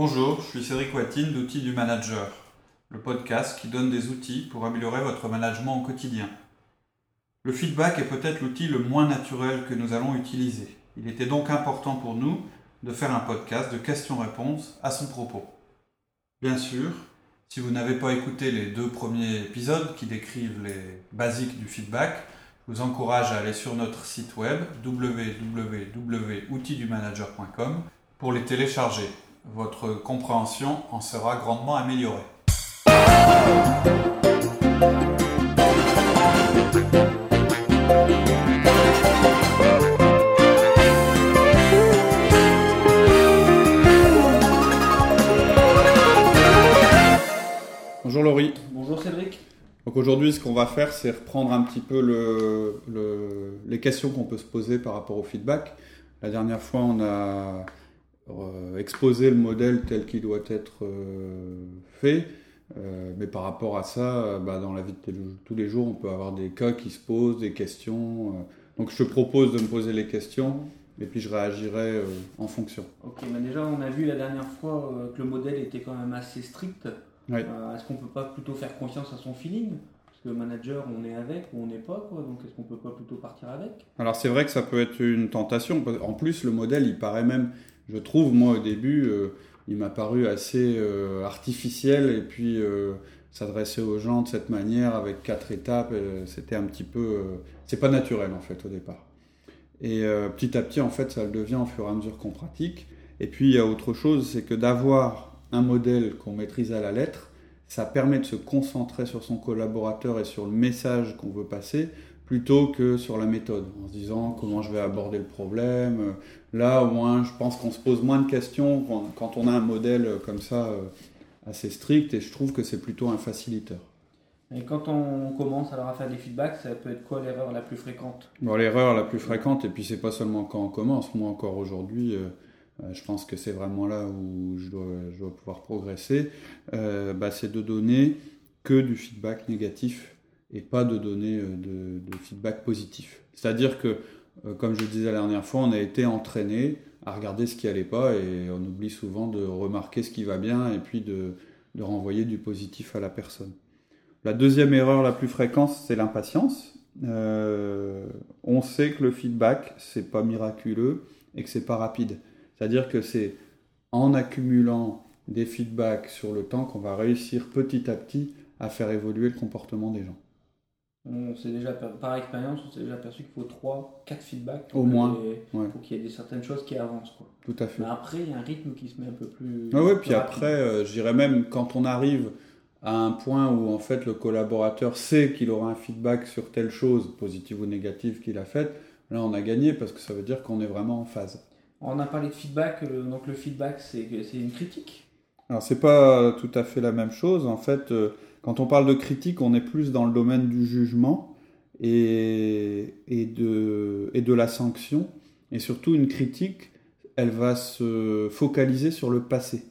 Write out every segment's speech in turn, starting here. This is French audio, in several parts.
Bonjour, je suis Cédric Watine d'Outils du Manager, le podcast qui donne des outils pour améliorer votre management au quotidien. Le feedback est peut-être l'outil le moins naturel que nous allons utiliser. Il était donc important pour nous de faire un podcast de questions-réponses à son propos. Bien sûr, si vous n'avez pas écouté les deux premiers épisodes qui décrivent les basiques du feedback, je vous encourage à aller sur notre site web www.outildumanager.com pour les télécharger. Votre compréhension en sera grandement améliorée. Bonjour Laurie. Bonjour Cédric. Donc aujourd'hui, ce qu'on va faire, c'est reprendre un petit peu les questions qu'on peut se poser par rapport au feedback. La dernière fois, on a exposer le modèle tel qu'il doit être euh, fait. Euh, mais par rapport à ça, bah, dans la vie de tous les jours, on peut avoir des cas qui se posent, des questions. donc je te propose de me poser les questions et puis je réagirai en fonction. Ok, mais déjà on a vu la dernière fois que le modèle était quand même assez strict. est-ce qu'on peut pas plutôt faire confiance à son feeling? Parce que le manager, on est avec ou on n'est pas, quoi. donc est-ce qu'on peut pas plutôt partir avec? Alors c'est vrai que ça peut être une tentation. En plus, le modèle, il paraît même je trouve, moi, au début, euh, il m'a paru assez euh, artificiel et puis euh, s'adresser aux gens de cette manière avec quatre étapes, c'était un petit peu. c'est pas naturel, en fait, au départ. Et petit à petit, en fait, ça le devient au fur et à mesure qu'on pratique. Et puis, il y a autre chose, c'est que d'avoir un modèle qu'on maîtrise à la lettre, ça permet de se concentrer sur son collaborateur et sur le message qu'on veut passer plutôt que sur la méthode, en se disant comment je vais aborder le problème. Là, au moins, je pense qu'on se pose moins de questions quand on a un modèle comme ça euh, assez strict, et je trouve que c'est plutôt un facilitateur. Et quand on commence alors à faire des feedbacks, ça peut être quoi l'erreur la plus fréquente? Bon, l'erreur la plus fréquente, et puis c'est pas seulement quand on commence, moi encore aujourd'hui, euh, euh, je pense que c'est vraiment là où je dois, je dois pouvoir progresser, bah, c'est de donner que du feedback négatif et pas de donner euh, de, feedback positif. C'est-à-dire que, euh, comme je disais la dernière fois, on a été entraîné à regarder ce qui n'allait pas et on oublie souvent de remarquer ce qui va bien et puis de, renvoyer du positif à la personne. La deuxième erreur la plus fréquente, c'est l'impatience. Euh, on sait que le feedback, c'est pas miraculeux et que c'est pas rapide. C'est-à-dire que c'est en accumulant des feedbacks sur le temps qu'on va réussir petit à petit à faire évoluer le comportement des gens on s'est déjà, par expérience, on s'est déjà aperçu qu'il faut 3, 4 feedbacks. Au moins. Pour qu'il y ait des, certaines choses qui avancent. Quoi. Tout à fait. Mais après, il y a un rythme qui se met un peu plus. Ah oui, puis après, euh, je dirais même quand on arrive à un point où en fait le collaborateur sait qu'il aura un feedback sur telle chose, positive ou négative qu'il a faite, là on a gagné parce que ça veut dire qu'on est vraiment en phase. On a parlé de feedback, euh, donc le feedback c'est une critique Alors c'est pas tout à fait la même chose. En fait, euh, quand on parle de critique, on est plus dans le domaine du jugement et, et, de, et de la sanction. Et surtout, une critique, elle va se focaliser sur le passé.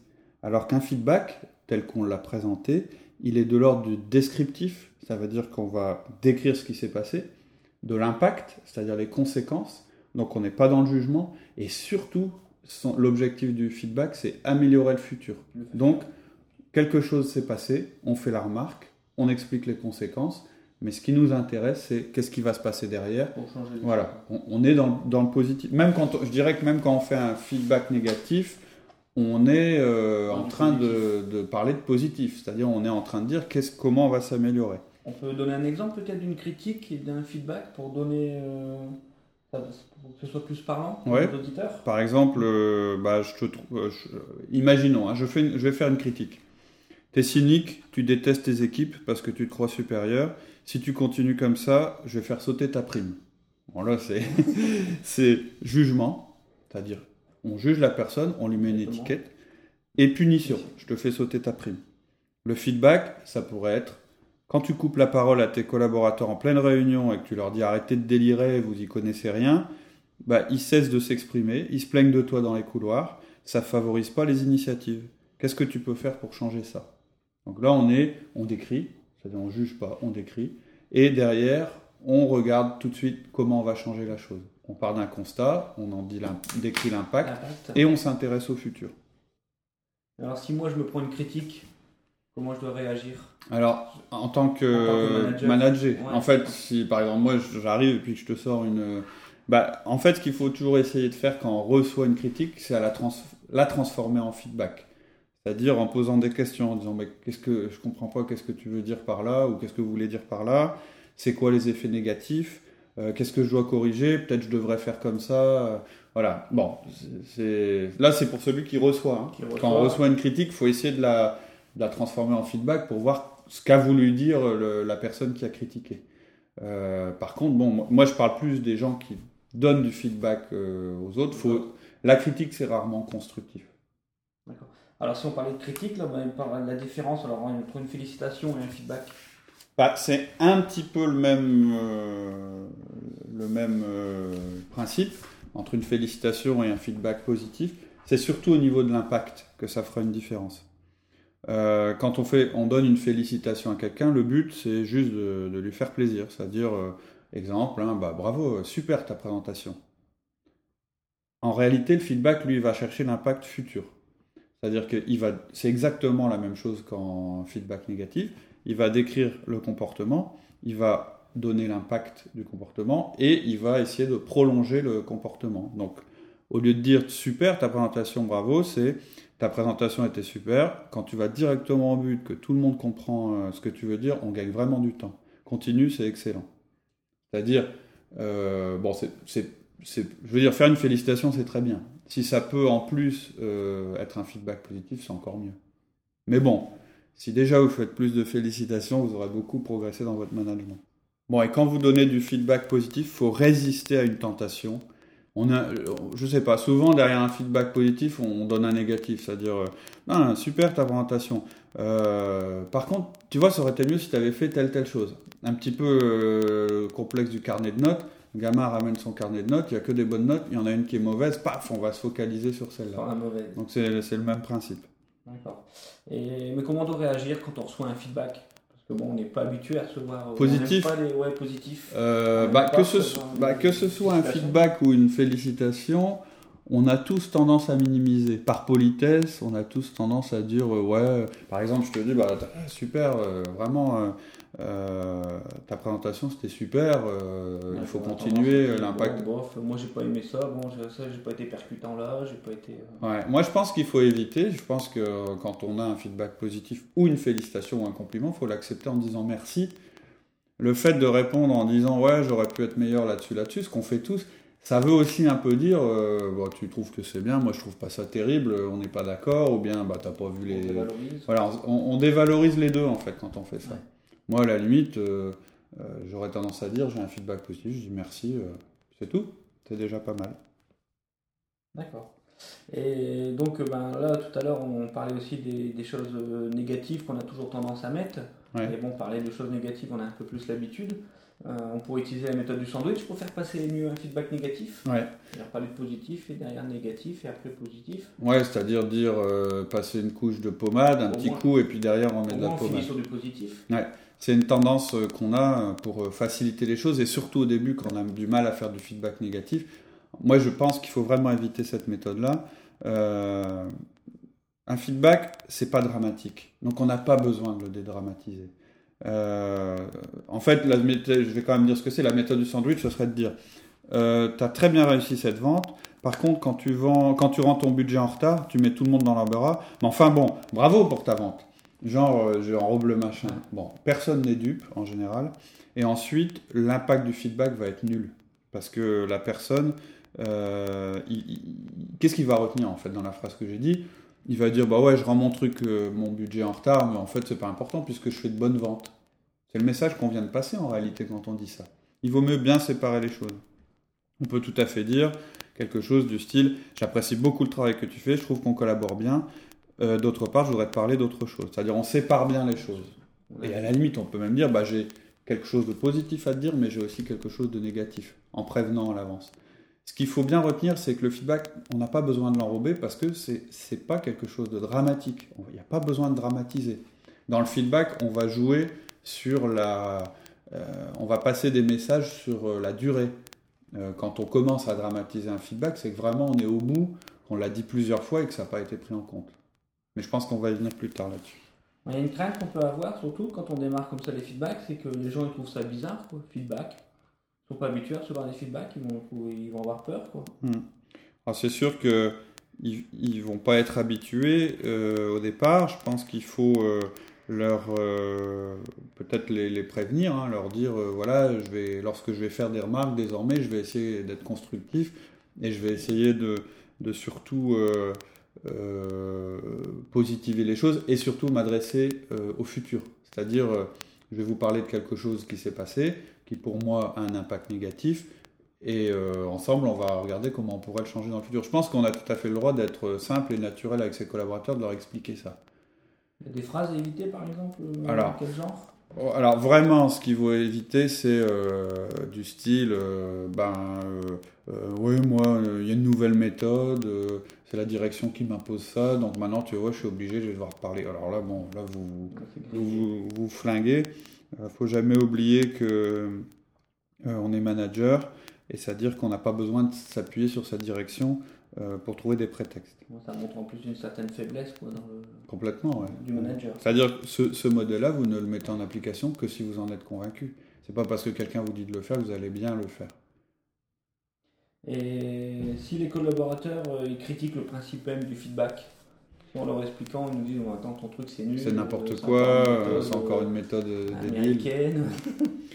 Alors qu'un feedback, tel qu'on l'a présenté, il est de l'ordre du descriptif, ça veut dire qu'on va décrire ce qui s'est passé, de l'impact, c'est-à-dire les conséquences, donc on n'est pas dans le jugement, et surtout, l'objectif du feedback, c'est améliorer le futur. Donc, quelque chose s'est passé, on fait la remarque, on explique les conséquences, mais ce qui nous intéresse, c'est qu'est-ce qui va se passer derrière. voilà, on, est dans, le positif. Même quand, je dirais que même quand on fait un feedback négatif, on est euh, en train de, parler de positif, c'est-à-dire on est en train de dire comment on va s'améliorer. On peut donner un exemple peut-être d'une critique et d'un feedback pour donner euh, pour que ce soit plus parlant pour les auditeurs? Par exemple, euh, bah, je te, imaginons, hein, je, fais je vais faire une critique. T'es cynique, tu détestes tes équipes parce que tu te crois supérieur. Si tu continues comme ça, je vais faire sauter ta prime. Bon là, c'est jugement, c'est-à-dire on juge la personne, on lui met une étiquette, et punition, je te fais sauter ta prime. Le feedback, ça pourrait être quand tu coupes la parole à tes collaborateurs en pleine réunion et que tu leur dis arrêtez de délirer, vous y connaissez rien, bah, ils cessent de s'exprimer, ils se plaignent de toi dans les couloirs, ça favorise pas les initiatives. Qu'est-ce que tu peux faire pour changer ça? Donc là, on est, on décrit, c'est-à-dire on juge pas, on décrit, et derrière, on regarde tout de suite comment on va changer la chose. On part d'un constat, on en dit décrit l'impact, et on s'intéresse au futur. Alors si moi je me prends une critique, comment je dois réagir? Alors en tant que, manager, en fait, si par exemple moi j'arrive et puis que je te sors une... Bah, en fait, ce qu'il faut toujours essayer de faire quand on reçoit une critique, c'est à la, la transformer en feedback. C'est-à-dire en posant des questions, en disant mais qu'est-ce que je comprends pas, qu'est-ce que tu veux dire par là, ou qu'est-ce que vous voulez dire par là, c'est quoi les effets négatifs, euh, qu'est-ce que je dois corriger, peut-être je devrais faire comme ça. Euh, voilà. Bon, c'est là c'est pour celui qui reçoit, hein. Quand on reçoit une critique, il faut essayer de la, la, transformer en feedback pour voir ce qu'a voulu dire la personne qui a critiqué. Euh, par contre, bon, moi je parle plus des gens qui donnent du feedback aux autres. Faut, la critique c'est rarement constructif. D'accord. Alors, si on parlait de critique, là, de la différence entre une félicitation et un feedback. Bah, c'est un petit peu le même, euh, euh, principe entre une félicitation et un feedback positif. C'est surtout au niveau de l'impact que ça fera une différence. Euh, quand on, fait, on donne une félicitation à quelqu'un, le but c'est juste de, lui faire plaisir. C'est-à-dire, exemple, hein, bah, bravo, super ta présentation. En réalité, le feedback, lui, va chercher l'impact futur. C'est-à-dire que c'est exactement la même chose qu'en feedback négatif. Il va décrire le comportement, il va donner l'impact du comportement et il va essayer de prolonger le comportement. Donc, au lieu de dire super, ta présentation, bravo, c'est ta présentation était super. Quand tu vas directement au but, que tout le monde comprend euh, ce que tu veux dire, on gagne vraiment du temps. Continue, c'est excellent. C'est-à-dire, euh, bon, je veux dire, faire une félicitation, c'est très bien. Si ça peut en plus euh, être un feedback positif, c'est encore mieux. Mais bon, si déjà vous faites plus de félicitations, vous aurez beaucoup progressé dans votre management. Bon, et quand vous donnez du feedback positif, faut résister à une tentation. On a, je sais pas, souvent derrière un feedback positif, on donne un négatif, c'est-à-dire, euh, ah, super ta présentation. Euh, par contre, tu vois, ça aurait été mieux si tu avais fait telle telle chose. Un petit peu complexe du carnet de notes gamin ramène son carnet de notes, il n'y a que des bonnes notes, il y en a une qui est mauvaise, paf, on va se focaliser sur celle-là. Donc c'est le même principe. D'accord. mais comment on doit réagir quand on reçoit un feedback? Parce que bon, on n'est pas habitué à recevoir. Positif pas les, ouais, positif. Euh, bah, que, ce, bah, que ce soit un feedback ou une félicitation, on a tous tendance à minimiser. Par politesse, on a tous tendance à dire euh, ouais, par exemple, je te dis bah super, euh, vraiment euh, ta présentation c'était super, il faut continuer l'impact. moi j'ai pas aimé ça, bon ça j'ai pas été percutant là, j'ai pas été. Ouais, moi je pense qu'il faut éviter. Je pense que quand on a un feedback positif ou une félicitation ou un compliment, il faut l'accepter en disant merci. Le fait de répondre en disant ouais j'aurais pu être meilleur là-dessus là-dessus, ce qu'on fait tous, ça veut aussi un peu dire bon, tu trouves que c'est bien, moi je trouve pas ça terrible, on n'est pas d'accord, ou bien bah t'as pas vu les. On voilà, on, dévalorise les deux en fait quand on fait ça. Moi, à la limite, euh, euh, j'aurais tendance à dire j'ai un feedback positif, je dis merci, euh, c'est tout, c'est déjà pas mal. D'accord. Et donc ben, là, tout à l'heure, on parlait aussi des, choses négatives qu'on a toujours tendance à mettre. Et bon, parler de choses négatives, on a un peu plus l'habitude. On pourrait utiliser la méthode du sandwich pour faire passer mieux un feedback négatif. Ouais. parler de positif et derrière négatif et après positif. Ouais, c'est-à-dire dire passer une couche de pommade, un petit coup et puis derrière on met de la pommade. On finit sur du positif. Ouais c'est une tendance euh, qu'on a euh, pour euh, faciliter les choses et surtout au début quand on a du mal à faire du feedback négatif. Moi, je pense qu'il faut vraiment éviter cette méthode-là. un feedback, c'est pas dramatique, donc on n'a pas besoin de le dédramatiser. En fait, je vais quand même dire ce que c'est. La méthode du sandwich, ce serait de dire tu as très bien réussi cette vente. Par contre, quand tu, vends, quand tu rends ton budget en retard, tu mets tout le monde dans l'embarras. Mais enfin bon, bravo pour ta vente. Genre, euh, j'enrobe le machin. Bon, personne n'est dupe en général. Et ensuite, l'impact du feedback va être nul. Parce que la personne, euh, qu'est-ce qu'il va retenir en fait dans la phrase que j'ai dit? Il va dire Bah ouais, je rends mon truc, euh, mon budget en retard, mais en fait, c'est pas important puisque je fais de bonnes ventes. C'est le message qu'on vient de passer en réalité quand on dit ça. Il vaut mieux bien séparer les choses. On peut tout à fait dire quelque chose du style J'apprécie beaucoup le travail que tu fais, je trouve qu'on collabore bien, euh, d'autre part, je voudrais te parler d'autre chose. C'est-à-dire, on sépare bien les choses. Et à la limite, on peut même dire, bah, j'ai quelque chose de positif à te dire, mais j'ai aussi quelque chose de négatif, en prévenant à l'avance. Ce qu'il faut bien retenir, c'est que le feedback, on n'a pas besoin de l'enrober parce que c'est n'est pas quelque chose de dramatique. Il n'y a pas besoin de dramatiser. Dans le feedback, on va jouer sur la... Euh, on va passer des messages sur euh, la durée. quand on commence à dramatiser un feedback, c'est que vraiment on est au bout, qu'on l'a dit plusieurs fois et que ça n'a pas été pris en compte. Mais je pense qu'on va y venir plus tard là-dessus. Il y a une crainte qu'on peut avoir, surtout quand on démarre comme ça les feedbacks, c'est que les gens ils trouvent ça bizarre, quoi. Feedback. Sont pas habitués à recevoir des feedbacks, ils vont, ils vont avoir peur, quoi. Alors c'est sûr que ils, vont pas être habitués euh, au départ. Je pense qu'il faut euh, leur euh, peut-être les, prévenir, hein, leur dire voilà, je vais lorsque je vais faire des remarques désormais, je vais essayer d'être constructif et je vais essayer de, de surtout positiver les choses et surtout m'adresser au futur. C'est-à-dire, je vais vous parler de quelque chose qui s'est passé, qui pour moi a un impact négatif et euh, ensemble, on va regarder comment on pourrait le changer dans le futur. Je pense qu'on a tout à fait le droit d'être simple et naturel avec ses collaborateurs, de leur expliquer ça. Il y a des phrases à éviter, par exemple euh, Alors, Quel genre? Oh, alors vraiment, ce qu'il faut éviter, c'est euh, du style, ben, oui, moi, il y a une nouvelle méthode, c'est la direction qui m'impose ça, donc maintenant, tu vois, je suis obligé, je vais devoir parler. Alors là, bon, là, vous vous, vous, flinguez. Il faut jamais oublier que on est manager et c'est-à-dire qu'on n'a pas besoin de s'appuyer sur sa direction euh, pour trouver des prétextes. Ça montre en plus une certaine faiblesse quoi, dans le... Complètement, ouais. du manager. C'est-à-dire que ce, ce modèle-là, vous ne le mettez en application que si vous en êtes convaincu. C'est pas parce que quelqu'un vous dit de le faire, vous allez bien le faire. Et si les collaborateurs euh, ils critiquent le principe même du feedback, en leur expliquant, ils nous disent attends ton truc c'est nul, c'est n'importe euh, quoi, c'est encore une méthode américaine.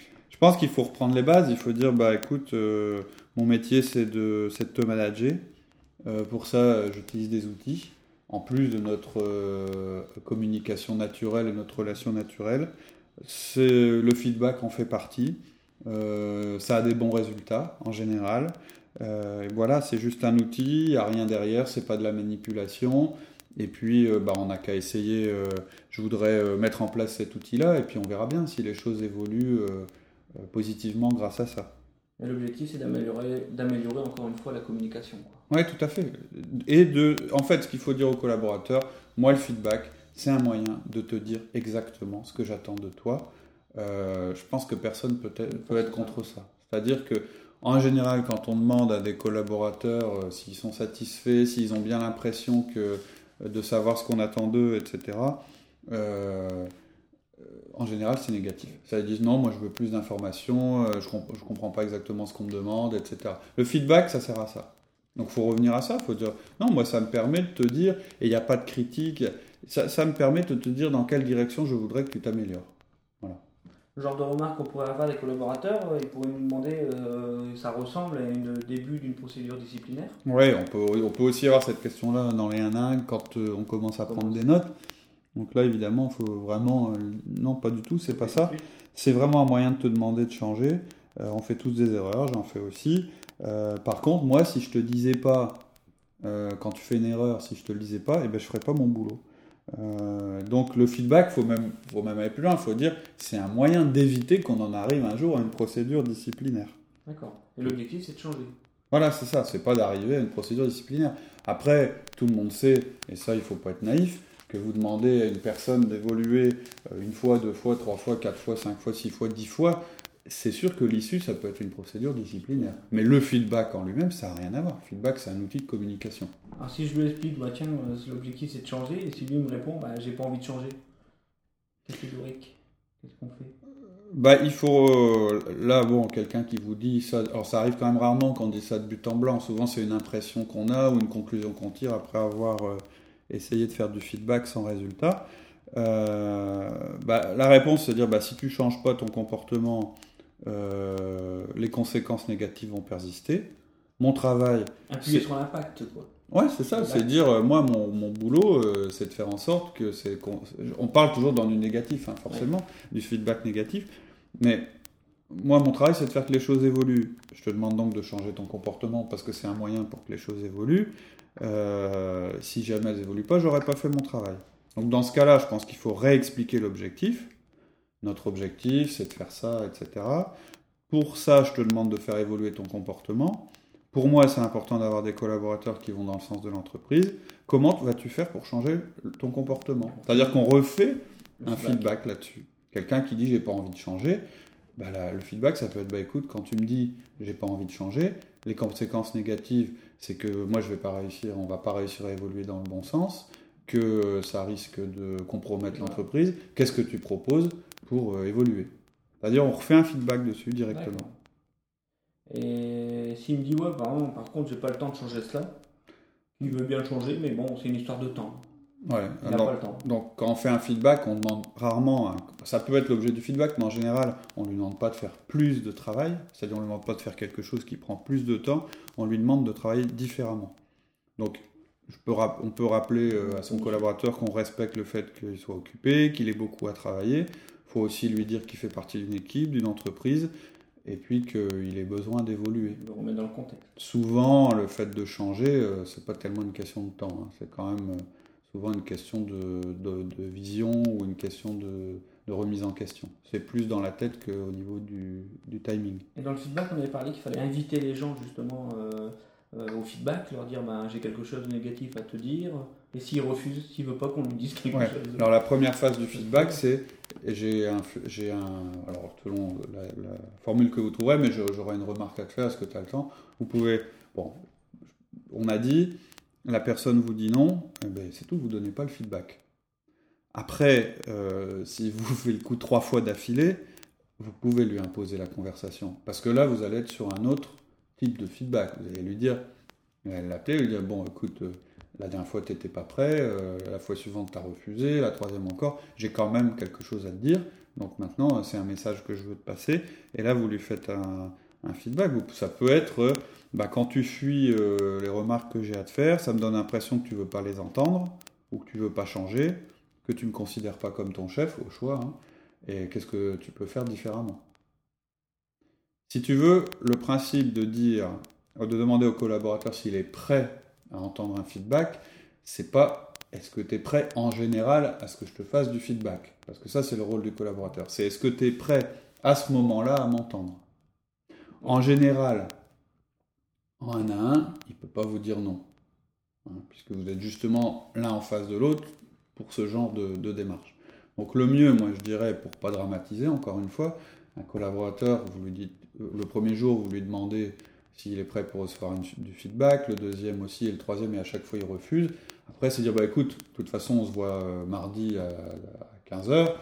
Je pense qu'il faut reprendre les bases. Il faut dire bah écoute, euh, mon métier c'est de, de te manager. Euh, pour ça, j'utilise des outils. En plus de notre euh, communication naturelle et notre relation naturelle, c'est le feedback en fait partie. ça a des bons résultats en général. voilà, c'est juste un outil, il n'y a rien derrière, c'est pas de la manipulation. Et puis, bah, on n'a qu'à essayer. je voudrais mettre en place cet outil-là, et puis on verra bien si les choses évoluent euh, positivement grâce à ça. L'objectif, c'est d'améliorer, d'améliorer encore une fois la communication. Oui, tout à fait. Et de, en fait, ce qu'il faut dire aux collaborateurs, moi, le feedback, c'est un moyen de te dire exactement ce que j'attends de toi. Euh, je pense que personne peut être, peut être contre ça. C'est-à-dire que, en général, quand on demande à des collaborateurs euh, s'ils sont satisfaits, s'ils ont bien l'impression que de savoir ce qu'on attend d'eux, etc. Euh, en général, c'est négatif. Ça veut dire non, moi je veux plus d'informations, euh, je ne comprends pas exactement ce qu'on me demande, etc. Le feedback, ça sert à ça. Donc faut revenir à ça, faut dire non, moi ça me permet de te dire, et il n'y a pas de critique, ça, me permet de te dire dans quelle direction je voudrais que tu t'améliores. Genre de remarque qu'on pourrait avoir des collaborateurs, euh, ils pourraient nous demander, euh, ça ressemble à un début d'une procédure disciplinaire Oui, on peut, on peut aussi avoir cette question-là dans les 1 quand on commence à prendre des notes. Donc là, évidemment, il faut vraiment. Euh, non, pas du tout, c'est pas ça. C'est vraiment un moyen de te demander de changer. Euh, on fait tous des erreurs, j'en fais aussi. Euh, par contre, moi, si je te disais pas, quand tu fais une erreur, si je te le disais pas, eh ben, je ferais pas mon boulot. Donc le feedback, faut même, faut même aller plus loin. Il faut dire, c'est un moyen d'éviter qu'on en arrive un jour à une procédure disciplinaire. D'accord. Et l'objectif, c'est de changer. Voilà, c'est ça. C'est pas d'arriver à une procédure disciplinaire. Après, tout le monde sait, et ça, il faut pas être naïf que vous demandez à une personne d'évoluer euh, une fois, deux fois, trois fois, quatre fois, cinq fois, six fois, dix fois, c'est sûr que l'issue, ça peut être une procédure disciplinaire. Mais le feedback en lui-même, ça n'a rien à voir. Le feedback, c'est un outil de communication. Alors si je lui explique, bah, tiens, euh, l'objectif c'est de changer, et si lui me répond, bah, j'ai pas envie de changer, catégorique, qu'est-ce qu'on fait? Bah, il faut, euh, là, bon, quelqu'un qui vous dit ça, alors ça arrive quand même rarement qu'on dit ça de but en blanc, souvent c'est une impression qu'on a ou une conclusion qu'on tire après avoir essayer de faire du feedback sans résultat euh, bah, La réponse, c'est de dire bah, si tu ne changes pas ton comportement, euh, les conséquences négatives vont persister. Mon travail. Appuyer sur l'impact, quoi. Ouais, c'est ça, c'est dire, euh, moi, mon, mon boulot, c'est de faire en sorte que c'est. On, parle toujours dans du négatif, hein, forcément, du feedback négatif, mais moi, mon travail, c'est de faire que les choses évoluent. Je te demande donc de changer ton comportement parce que c'est un moyen pour que les choses évoluent. Euh, si jamais elles évoluent pas, j'aurais pas fait mon travail. Donc dans ce cas-là, je pense qu'il faut réexpliquer l'objectif. Notre objectif, c'est de faire ça, etc. Pour ça, je te demande de faire évoluer ton comportement. Pour moi, c'est important d'avoir des collaborateurs qui vont dans le sens de l'entreprise. Comment vas-tu faire pour changer ton comportement? C'est-à-dire qu'on refait un feedback là-dessus. Quelqu'un qui dit j'ai pas envie de changer, bah le feedback ça peut être bah écoute quand tu me dis j'ai pas envie de changer, les conséquences négatives c'est que moi je vais pas réussir, on va pas réussir à évoluer dans le bon sens, que ça risque de compromettre l'entreprise, qu'est-ce que tu proposes pour euh, évoluer? C'est-à-dire, on refait un feedback dessus directement. Et s'il me dit, ouais, par, par contre, j'ai pas le temps de changer cela, il veut bien le changer, mais bon, c'est une histoire de temps. Ouais, donc quand on fait un feedback, on demande rarement, ça peut être l'objet du feedback, mais en général, on ne lui demande pas de faire plus de travail, c'est-à-dire on ne lui demande pas de faire quelque chose qui prend plus de temps, on lui demande de travailler différemment. Donc je peux on peut rappeler euh, à son collaborateur qu'on respecte le fait qu'il soit occupé, qu'il ait beaucoup à travailler, il faut aussi lui dire qu'il fait partie d'une équipe, d'une entreprise, et puis qu'il ait besoin d'évoluer. Le remettre dans le contexte. Souvent, le fait de changer, euh, c'est pas tellement une question de temps, hein. c'est quand même... Euh, souvent une question de, de, vision ou une question de, de remise en question. C'est plus dans la tête qu'au niveau du, du, timing. Et dans le feedback, on avait parlé qu'il fallait inviter les gens justement euh, euh, au feedback, leur dire bah, j'ai quelque chose de négatif à te dire, et s'il refuse, s'il veut pas qu'on lui dise quelque chose. Alors la première phase du feedback, c'est j'ai un, j'ai un, alors selon la, la, formule que vous trouverez, mais j'aurai une remarque à te faire, est-ce que tu as le temps? Vous pouvez, bon, on a dit, la personne vous dit non, eh ben, c'est tout, vous ne donnez pas le feedback. Après, euh, si vous faites le coup trois fois d'affilée, vous pouvez lui imposer la conversation. Parce que là, vous allez être sur un autre type de feedback. Vous allez lui dire, l'appeler, lui dire, bon, écoute, euh, la dernière fois, tu n'étais pas prêt, euh, la fois suivante, tu as refusé, la troisième encore, j'ai quand même quelque chose à te dire. Donc maintenant, c'est un message que je veux te passer. Et là, vous lui faites un, feedback. Ça peut être, bah, quand tu fuis euh, les remarques que j'ai à te faire, ça me donne l'impression que tu veux pas les entendre, ou que tu veux pas changer, que tu me considères pas comme ton chef, au choix, hein. et qu'est-ce que tu peux faire différemment? Si tu veux, le principe de dire, de demander au collaborateur s'il est prêt à entendre un feedback, c'est pas est-ce que tu es prêt en général à ce que je te fasse du feedback? Parce que ça, c'est le rôle du collaborateur. C'est est-ce que tu es prêt à ce moment-là à m'entendre? En général, en un à un, il ne peut pas vous dire non. Hein, puisque vous êtes justement l'un en face de l'autre pour ce genre de, démarche. Donc le mieux, moi je dirais, pour pas dramatiser, encore une fois, un collaborateur, vous lui dites, le premier jour, vous lui demandez s'il est prêt pour recevoir du feedback, le deuxième aussi, et le troisième, et à chaque fois il refuse. Après, c'est dire, bah écoute, de toute façon, on se voit euh, mardi à 15h,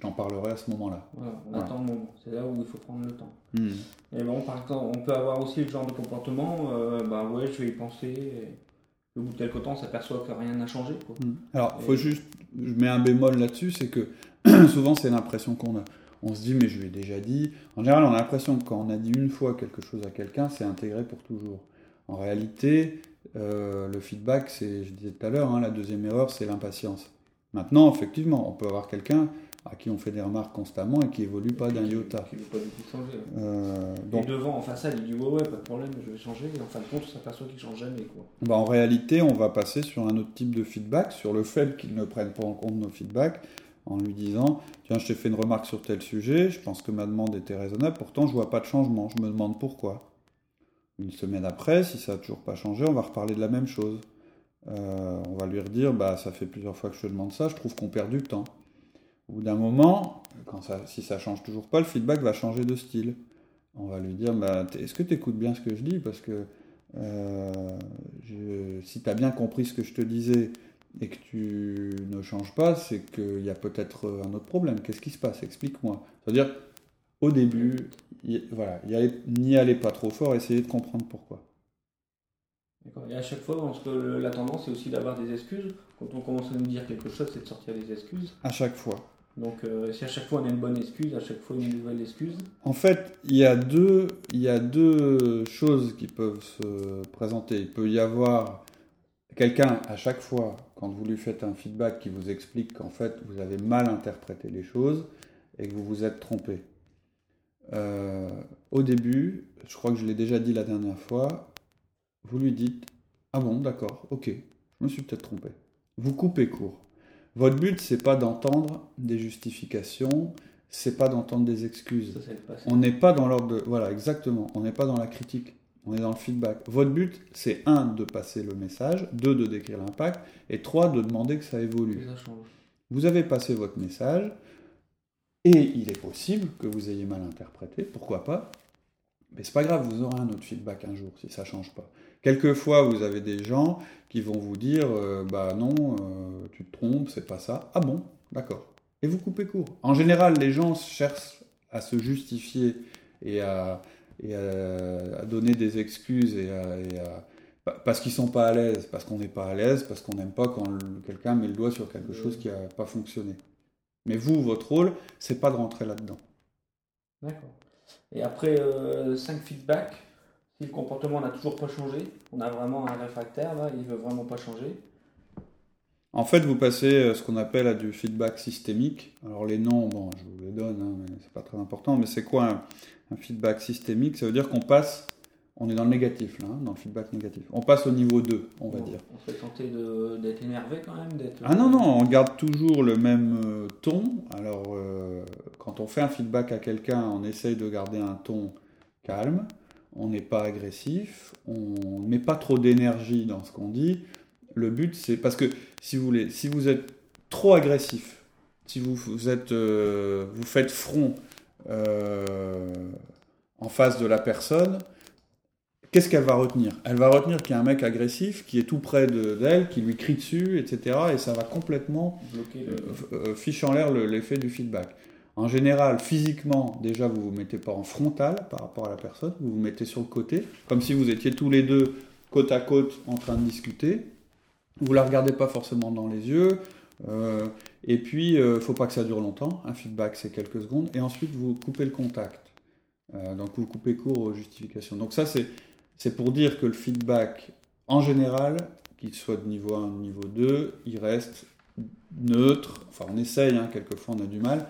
t'en parlerai à ce moment-là. on attend le moment. C'est là où il faut prendre le temps. Hmm. Et bon, par exemple, on peut avoir aussi le genre de comportement, euh, bah ouais, je vais y penser. Et au bout de quelques temps, on s'aperçoit que rien n'a changé. Hmm. Alors, il faut juste, je mets un bémol là-dessus, c'est que souvent c'est l'impression qu'on a. On se dit, mais je lui ai déjà dit. En général, on a l'impression que quand on a dit une fois quelque chose à quelqu'un, c'est intégré pour toujours. En réalité, euh, le feedback, c'est, je disais tout à l'heure, hein, la deuxième erreur, c'est l'impatience. Maintenant, effectivement, on peut avoir quelqu'un à qui on fait des remarques constamment et qui évolue pas d'un iota. Qui ne veut pas du tout changer. Euh, donc... Et devant, en façade, il dit ouais, ouais, pas de problème, je vais changer. Et en fin de compte, on s'aperçoit qu'il change jamais. Quoi. Bah, en réalité, on va passer sur un autre type de feedback, sur le fait qu'il ne prenne pas en compte nos feedbacks, en lui disant Tiens, je t'ai fait une remarque sur tel sujet, je pense que ma demande était raisonnable, pourtant je vois pas de changement, je me demande pourquoi. Une semaine après, si ça n'a toujours pas changé, on va reparler de la même chose. Euh, on va lui redire bah, Ça fait plusieurs fois que je te demande ça, je trouve qu'on perd du temps. Au bout d'un moment, quand ça, si ça change toujours pas, le feedback va changer de style. On va lui dire, bah, est-ce que tu écoutes bien ce que je dis? Parce que euh, si tu as bien compris ce que je te disais et que tu ne changes pas, c'est qu'il y a peut-être un autre problème. Qu'est-ce qui se passe? Explique-moi. C'est-à-dire, au début, voilà, n'y allez pas trop fort, essayez de comprendre pourquoi. Et à chaque fois, que la tendance, c'est aussi d'avoir des excuses. Quand on commence à nous dire quelque chose, c'est de sortir des excuses. À chaque fois. Donc, euh, si à chaque fois on a une bonne excuse, à chaque fois une nouvelle excuse. En fait, il y a deux, il y a deux choses qui peuvent se présenter. Il peut y avoir quelqu'un à chaque fois, quand vous lui faites un feedback, qui vous explique qu'en fait vous avez mal interprété les choses et que vous vous êtes trompé. Euh, au début, je crois que je l'ai déjà dit la dernière fois, vous lui dites Ah bon, d'accord, ok, je me suis peut-être trompé. Vous coupez court. Votre but, c'est pas d'entendre des justifications, c'est pas d'entendre des excuses. on n'est pas dans l'ordre de. Voilà, exactement. On n'est pas dans la critique. On est dans le feedback. Votre but, c'est un, de passer le message, deux, de décrire l'impact, et trois, de demander que ça évolue. vous avez passé votre message, et il est possible que vous ayez mal interprété, pourquoi pas, mais c'est pas grave, vous aurez un autre feedback un jour si ça change pas. Quelquefois, vous avez des gens qui vont vous dire euh, bah non, euh, tu te trompes, c'est pas ça. Ah bon, d'accord. Et vous coupez court. En général, les gens cherchent à se justifier et à, donner des excuses et parce qu'ils sont pas à l'aise, parce qu'on n'est pas à l'aise, parce qu'on n'aime pas quand quelqu'un met le doigt sur quelque chose qui n'a pas fonctionné. Mais vous, votre rôle, c'est pas de rentrer là-dedans. D'accord. Et après 5 euh, feedbacks, si le comportement n'a toujours pas changé, on a vraiment un réfractaire, là, il veut vraiment pas changer. En fait, vous passez euh, ce qu'on appelle à du feedback systémique. Alors les noms, bon, je vous les donne, hein, mais c'est pas très important. Mais c'est quoi un, feedback systémique? Ça veut dire qu'on passe, on est dans le négatif là, hein, dans le feedback négatif. On passe au niveau 2, on va dire. On serait tenté d'être énervé quand même Ah non, non, on garde toujours le même euh, ton. Alors, quand on fait un feedback à quelqu'un, on essaye de garder un ton calme on n'est pas agressif, on ne met pas trop d'énergie dans ce qu'on dit. Le but, c'est parce que si vous voulez, si vous êtes trop agressif, si vous, êtes, euh, vous faites front euh, en face de la personne, qu'est-ce qu'elle va retenir? Elle va retenir qu'il y a un mec agressif qui est tout près d'elle, qui lui crie dessus, etc. Et ça va complètement bloquer, euh, fiche en l'air l'effet du feedback. En général, physiquement, déjà, vous vous mettez pas en frontal par rapport à la personne, vous vous mettez sur le côté, comme si vous étiez tous les deux côte à côte en train de discuter. Vous la regardez pas forcément dans les yeux. Euh, et puis, euh, faut pas que ça dure longtemps. Un feedback, c'est quelques secondes. Et ensuite, vous coupez le contact. Euh, donc, vous coupez court aux justifications. Donc, ça, c'est pour dire que le feedback, en général, qu'il soit de niveau 1 ou niveau 2, il reste neutre. Enfin, on essaye, hein, quelquefois on a du mal.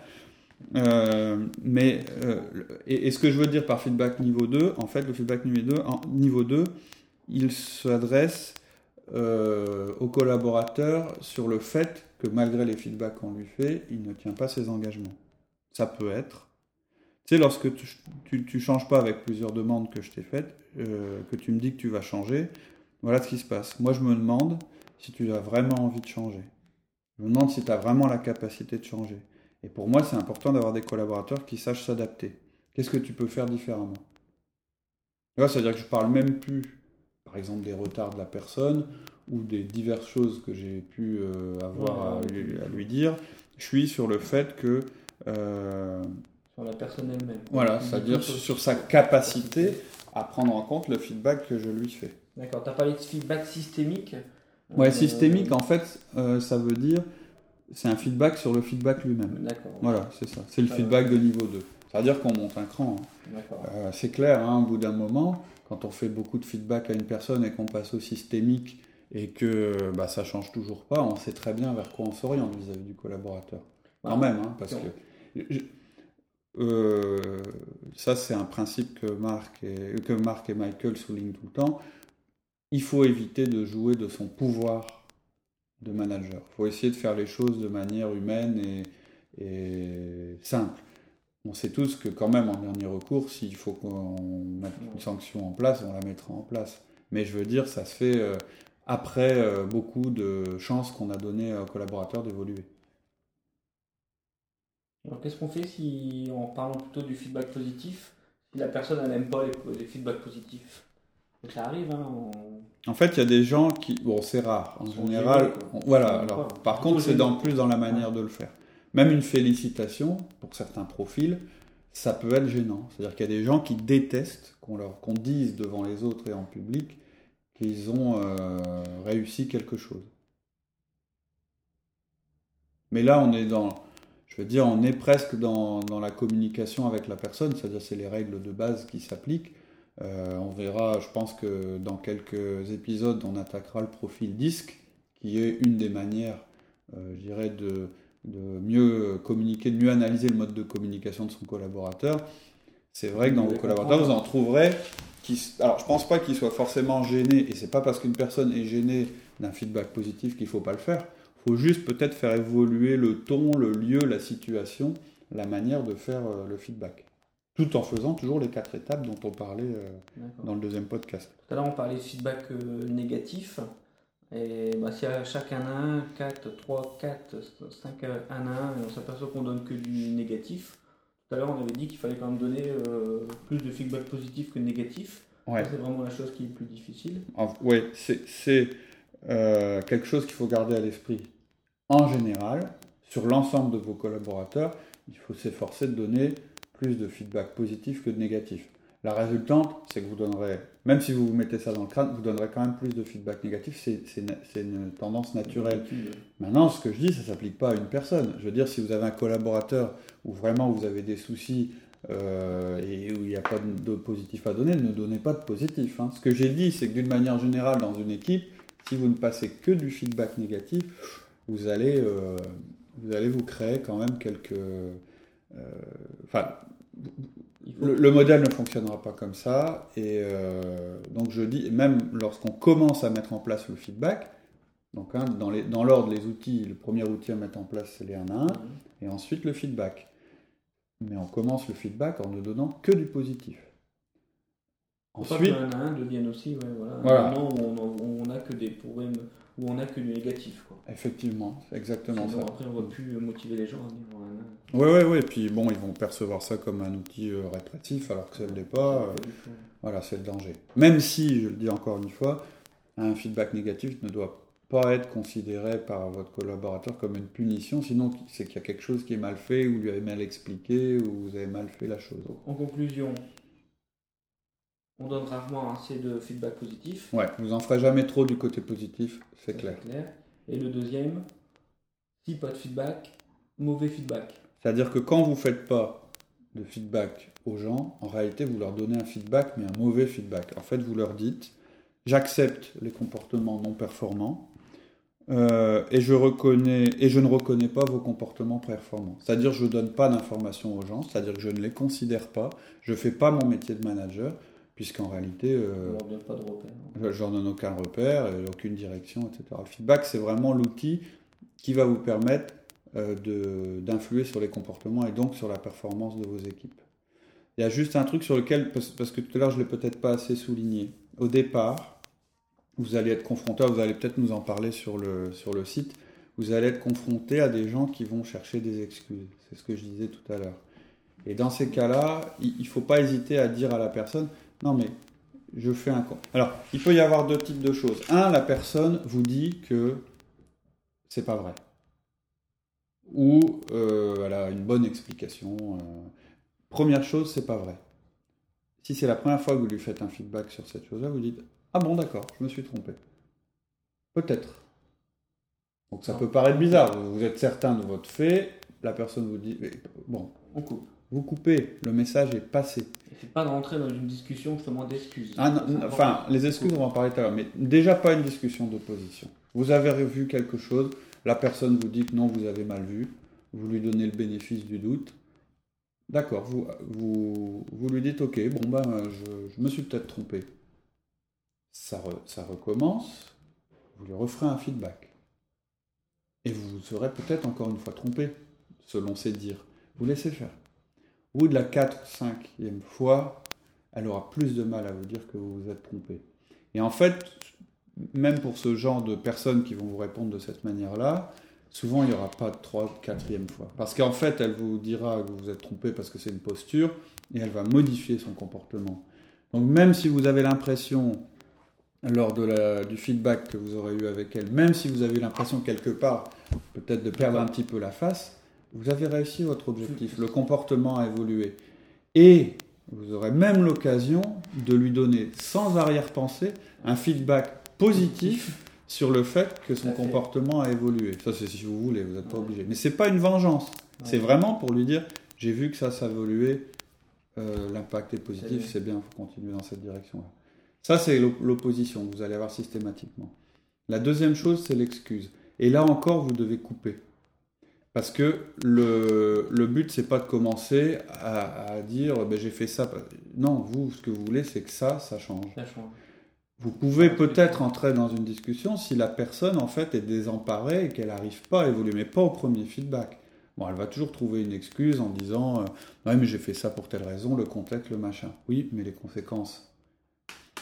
Euh, mais, et, ce que je veux dire par feedback niveau 2, en fait, le feedback niveau 2, en, niveau 2 il s'adresse euh, aux collaborateurs sur le fait que malgré les feedbacks qu'on lui fait, il ne tient pas ses engagements. Ça peut être. Tu sais, lorsque tu ne changes pas avec plusieurs demandes que je t'ai faites, que tu me dis que tu vas changer, voilà ce qui se passe. Moi, je me demande si tu as vraiment envie de changer. Je me demande si tu as vraiment la capacité de changer. Et pour moi, c'est important d'avoir des collaborateurs qui sachent s'adapter. Qu'est-ce que tu peux faire différemment? C'est-à-dire que je parle même plus, par exemple, des retards de la personne ou des diverses choses que j'ai pu euh, avoir à, lui, dire. Je suis sur le fait que... Euh, sur la personne elle-même. Voilà, c'est-à-dire sur sa capacité à prendre en compte le feedback que je lui fais. D'accord, tu as parlé de feedback systémique. Ouais, euh, systémique, en fait, ça veut dire c'est un feedback sur le feedback lui-même. D'accord. Voilà, c'est ça. C'est le feedback de niveau 2. C'est-à-dire qu'on monte un cran. Hein. Euh, c'est clair, hein, au bout d'un moment, quand on fait beaucoup de feedback à une personne et qu'on passe au systémique et que bah, ça change toujours pas, on sait très bien vers quoi on s'oriente vis-à-vis du collaborateur. Quand même, hein, parce que euh, ça c'est un principe que Marc, et, que Marc et Michael soulignent tout le temps. Il faut éviter de jouer de son pouvoir de manager. Il faut essayer de faire les choses de manière humaine et, simple. On sait tous que quand même, en dernier recours, s'il faut qu'on mette une sanction en place, on la mettra en place. Mais je veux dire, ça se fait euh, après euh, beaucoup de chances qu'on a données aux collaborateurs d'évoluer. Alors qu'est-ce qu'on fait si, en parlant plutôt du feedback positif, si la personne n'aime pas les, les feedbacks positifs? Ça arrive, hein, En fait, il y a des gens qui. Bon, c'est rare. En général, voilà. Alors, par contre, c'est dans, plus dans la manière de le faire. Même une félicitation, pour certains profils, ça peut être gênant. C'est-à-dire qu'il y a des gens qui détestent qu'on leur dise devant les autres et en public qu'ils ont euh, réussi quelque chose. Mais là, on est dans. Je veux dire, on est presque dans, la communication avec la personne, c'est-à-dire c'est les règles de base qui s'appliquent. Euh, on verra, je pense que dans quelques épisodes, on attaquera le profil disque, qui est une des manières, euh, je dirais, de, mieux communiquer, de mieux analyser le mode de communication de son collaborateur. C'est vrai que dans vos collaborateurs, vous en trouverez qui. Alors, je pense pas qu'ils soient forcément gênés, et c'est pas parce qu'une personne est gênée d'un feedback positif qu'il faut pas le faire. Il faut juste peut-être faire évoluer le ton, le lieu, la situation, la manière de faire euh, le feedback tout en faisant toujours les quatre étapes dont on parlait euh, dans le deuxième podcast. Tout à l'heure, on parlait de feedback euh, négatif. Et bah, si à chaque 1 à 1, 4, 3, 4, 5 1 à 1, et on s'aperçoit qu'on donne que du négatif, tout à l'heure, on avait dit qu'il fallait quand même donner euh, plus de feedback positif que négatif. C'est vraiment la chose qui est plus difficile. oui, c'est euh, quelque chose qu'il faut garder à l'esprit. En général, sur l'ensemble de vos collaborateurs, il faut s'efforcer de donner plus de feedback positif que de négatif. La résultante, c'est que vous donnerez, même si vous vous mettez ça dans le crâne, vous donnerez quand même plus de feedback négatif. C'est une tendance naturelle. Maintenant, ce que je dis, ça ne s'applique pas à une personne. Je veux dire, si vous avez un collaborateur où vraiment vous avez des soucis euh, et où il n'y a pas de positif à donner, ne donnez pas de positif. Hein. Ce que j'ai dit, c'est que d'une manière générale, dans une équipe, si vous ne passez que du feedback négatif, vous allez, euh, vous, créer quand même quelques... Euh, le, modèle ne fonctionnera pas comme ça. Et euh, donc je dis, même lorsqu'on commence à mettre en place le feedback, donc hein, dans, les, dans l'ordre, les outils, le premier outil à mettre en place, c'est les 1 à 1, et ensuite le feedback. Mais on commence le feedback en ne donnant que du positif. Ensuite, le 1 à 1 devienne aussi, voilà. Maintenant, on n'a que des problèmes où on n'a que du négatif. Quoi. Effectivement, exactement ça. Après, on va plus motiver les gens à dire. Oui, oui, oui. Et puis, bon, ils vont percevoir ça comme un outil euh, répressif, alors que ça ne l'est pas. Euh, voilà, c'est le danger. Même si, je le dis encore une fois, un feedback négatif ne doit pas être considéré par votre collaborateur comme une punition, sinon c'est qu'il y a quelque chose qui est mal fait, ou lui avez mal expliqué, ou vous avez mal fait la chose. En conclusion, on donne rarement assez de feedback positif. Ouais, vous en ferez jamais trop du côté positif, c'est clair. clair. Et le deuxième, si pas de feedback, mauvais feedback. C'est-à-dire que quand vous ne faites pas de feedback aux gens, en réalité, vous leur donnez un feedback, mais un mauvais feedback. En fait, vous leur dites, j'accepte les comportements non performants, euh, et, je reconnais, et je ne reconnais pas vos comportements performants. C'est-à-dire je ne donne pas d'informations aux gens, c'est-à-dire que je ne les considère pas, je ne fais pas mon métier de manager, puisqu'en réalité, euh, je leur donne pas de donne aucun repère, et aucune direction, etc. Le feedback, c'est vraiment l'outil qui va vous permettre d'influer sur les comportements et donc sur la performance de vos équipes. Il y a juste un truc sur lequel, parce, que tout à l'heure je ne l'ai peut-être pas assez souligné, au départ, vous allez être confronté, vous allez peut-être nous en parler sur le, sur le site, vous allez être confronté à des gens qui vont chercher des excuses. C'est ce que je disais tout à l'heure. Et dans ces cas-là, il ne faut pas hésiter à dire à la personne, non, mais je fais un. Alors, il peut y avoir deux types de choses. Un, la personne vous dit que c'est pas vrai. Ou euh, elle a une bonne explication. Euh. Première chose, c'est pas vrai. Si c'est la première fois que vous lui faites un feedback sur cette chose-là, vous dites Ah bon, d'accord, je me suis trompé. Peut-être. Donc ça peut paraître bizarre. Vous êtes certain de votre fait, la personne vous dit Bon, on coupe. Vous coupez, le message est passé. C'est pas de rentrer dans une discussion justement d'excuses. Ah, enfin, les excuses, on va en parler tout à l'heure, mais déjà pas une discussion d'opposition. Vous avez revu quelque chose, la personne vous dit que non, vous avez mal vu, vous lui donnez le bénéfice du doute. D'accord, vous, vous, vous, lui dites ok, bon ben je, me suis peut-être trompé. Ça, ça recommence, vous lui referez un feedback. Et vous serez peut-être encore une fois trompé, selon ses dires. Vous laissez faire. Bout de la 4 cinquième fois, elle aura plus de mal à vous dire que vous vous êtes trompé. Et en fait, même pour ce genre de personnes qui vont vous répondre de cette manière-là, souvent il n'y aura pas de 3 quatrième fois. Parce qu'en fait, elle vous dira que vous vous êtes trompé parce que c'est une posture, et elle va modifier son comportement. Donc même si vous avez l'impression, lors de du feedback que vous aurez eu avec elle, même si vous avez l'impression quelque part peut-être de perdre un petit peu la face, vous avez réussi votre objectif, le comportement a évolué. Et vous aurez même l'occasion de lui donner sans arrière-pensée un feedback positif sur le fait que son comportement a évolué. Ça, c'est si vous voulez, vous n'êtes pas obligé. Mais c'est pas une vengeance. C'est vraiment pour lui dire j'ai vu que ça s'est évolué, euh, l'impact est positif, c'est bien, il faut continuer dans cette direction-là. Ça, c'est l'opposition que vous allez avoir systématiquement. La deuxième chose, c'est l'excuse. Et là encore, vous devez couper. Parce que le, le but, c'est pas de commencer à, dire ben, j'ai fait ça. Non, vous, ce que vous voulez, c'est que ça, ça change. Ça change. Vous pouvez peut-être entrer dans une discussion si la personne en fait est désemparée et qu'elle n'arrive pas à évoluer, mais pas au premier feedback. Bon, elle va toujours trouver une excuse en disant euh, mais j'ai fait ça pour telle raison, le contexte, le machin. Oui, mais les conséquences.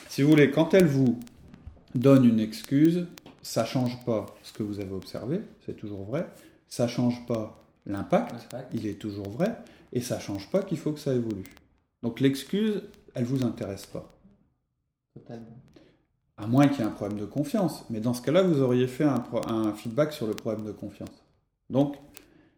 Si vous voulez, quand elle vous donne une excuse, ça change pas ce que vous avez observé, c'est toujours vrai. Ça change pas l'impact, il est toujours vrai, et ça change pas qu'il faut que ça évolue. Donc l'excuse, elle vous intéresse pas. Totalement. À moins qu'il y ait un problème de confiance. Mais dans ce cas-là, vous auriez fait un, un, feedback sur le problème de confiance. Donc,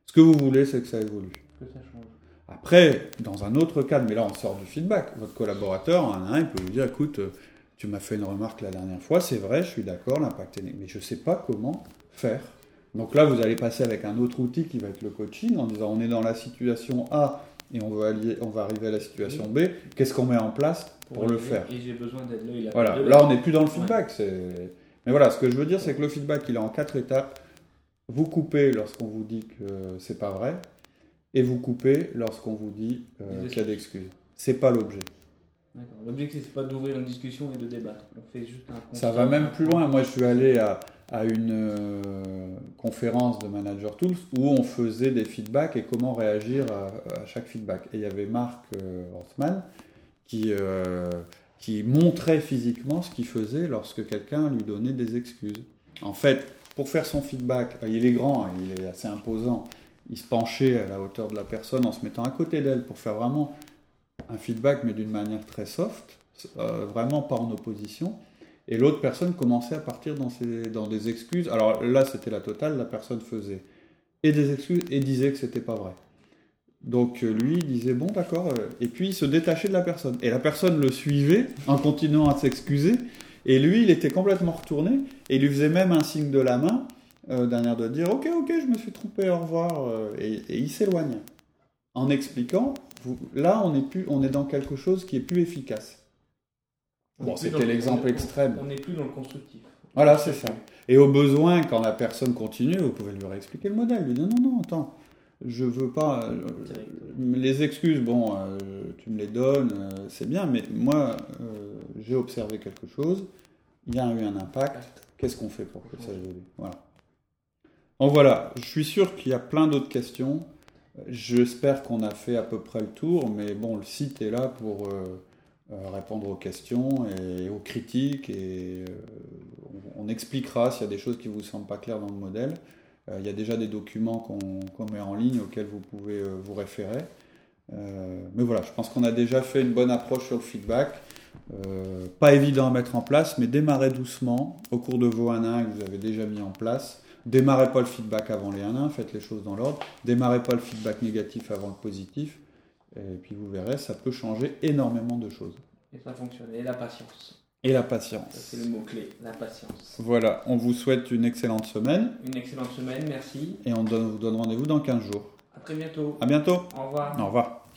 ce que vous voulez, c'est que ça évolue. Que ça change. Après, dans un autre cadre, mais là on sort du feedback, votre collaborateur, en un, il peut vous dire, écoute, euh, tu m'as fait une remarque la dernière fois, c'est vrai, je suis d'accord, l'impact est négatif, mais je ne sais pas comment faire. Donc là, vous allez passer avec un autre outil qui va être le coaching, en disant, on est dans la situation A et on va, on va arriver à la situation B, qu'est-ce qu'on met en place pour, le faire Et j'ai besoin d'aide là. Voilà, là on n'est plus dans le feedback. Mais voilà, ce que je veux dire, c'est que le feedback, il est en quatre étapes. Vous coupez lorsqu'on vous dit que c'est pas vrai, et vous coupez lorsqu'on vous dit euh, qu'il y a d'excuses. C'est pas l'objet. L'objectif, c'est pas d'ouvrir une discussion et de débattre. On fait juste un Ça va même plus loin. Moi, je suis allé à, à une euh, conférence de Manager Tools où on faisait des feedbacks et comment réagir à, chaque feedback. Et il y avait Marc euh, qui, euh, qui montrait physiquement ce qu'il faisait lorsque quelqu'un lui donnait des excuses. En fait, pour faire son feedback, il est grand, hein, il est assez imposant il se penchait à la hauteur de la personne en se mettant à côté d'elle pour faire vraiment un feedback, mais d'une manière très soft, euh, vraiment pas en opposition. Et l'autre personne commençait à partir dans, dans des excuses. Alors là, c'était la totale, la personne faisait et des excuses et disait que c'était pas vrai. Donc euh, lui, il disait bon, d'accord, euh, et puis il se détachait de la personne. Et la personne le suivait en continuant à s'excuser. Et lui, il était complètement retourné et il lui faisait même un signe de la main euh, d'un air de dire ok ok je me suis trompé au revoir et, il s'éloigne en expliquant là on est plus on est dans quelque chose qui est plus efficace bon c'était l'exemple extrême on n'est plus dans le constructif voilà c'est ça et au besoin quand la personne continue vous pouvez lui réexpliquer le modèle lui dire non non attends je veux pas euh, les excuses bon tu me les donnes c'est bien mais moi j'ai observé quelque chose il y a eu un impact qu'est-ce qu'on fait pour que ça évolue? Voilà. Donc voilà, je suis sûr qu'il y a plein d'autres questions. J'espère qu'on a fait à peu près le tour, mais bon, le site est là pour euh, euh, répondre aux questions et aux critiques, et euh, on, expliquera s'il y a des choses qui ne vous semblent pas claires dans le modèle. Il y a déjà des documents qu'on met en ligne auxquels vous pouvez vous référer. mais voilà, je pense qu'on a déjà fait une bonne approche sur le feedback. pas évident à mettre en place, mais démarrez doucement au cours de vos 1 1 que vous avez déjà mis en place. Démarrez pas le feedback avant les 1-1, faites les choses dans l'ordre. Démarrez pas le feedback négatif avant le positif. Et puis vous verrez, ça peut changer énormément de choses. Et ça fonctionne. Et la patience. Et la patience. C'est le mot-clé, la patience. Voilà, on vous souhaite une excellente semaine. Une excellente semaine, merci. Et on vous donne rendez-vous dans 15 jours. À très bientôt. À bientôt. Au revoir. Au revoir.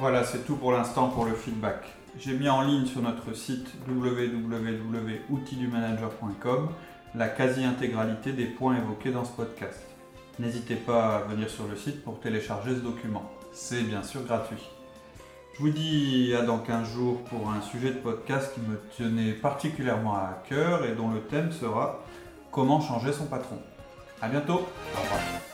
Voilà, c'est tout pour l'instant pour le feedback j'ai mis en ligne sur notre site www.outildumanager.com la quasi-intégralité des points évoqués dans ce podcast. N'hésitez pas à venir sur le site pour télécharger ce document. C'est bien sûr gratuit. Je vous dis à dans 15 jours pour un sujet de podcast qui me tenait particulièrement à cœur et dont le thème sera Comment changer son patron. A bientôt. Au revoir.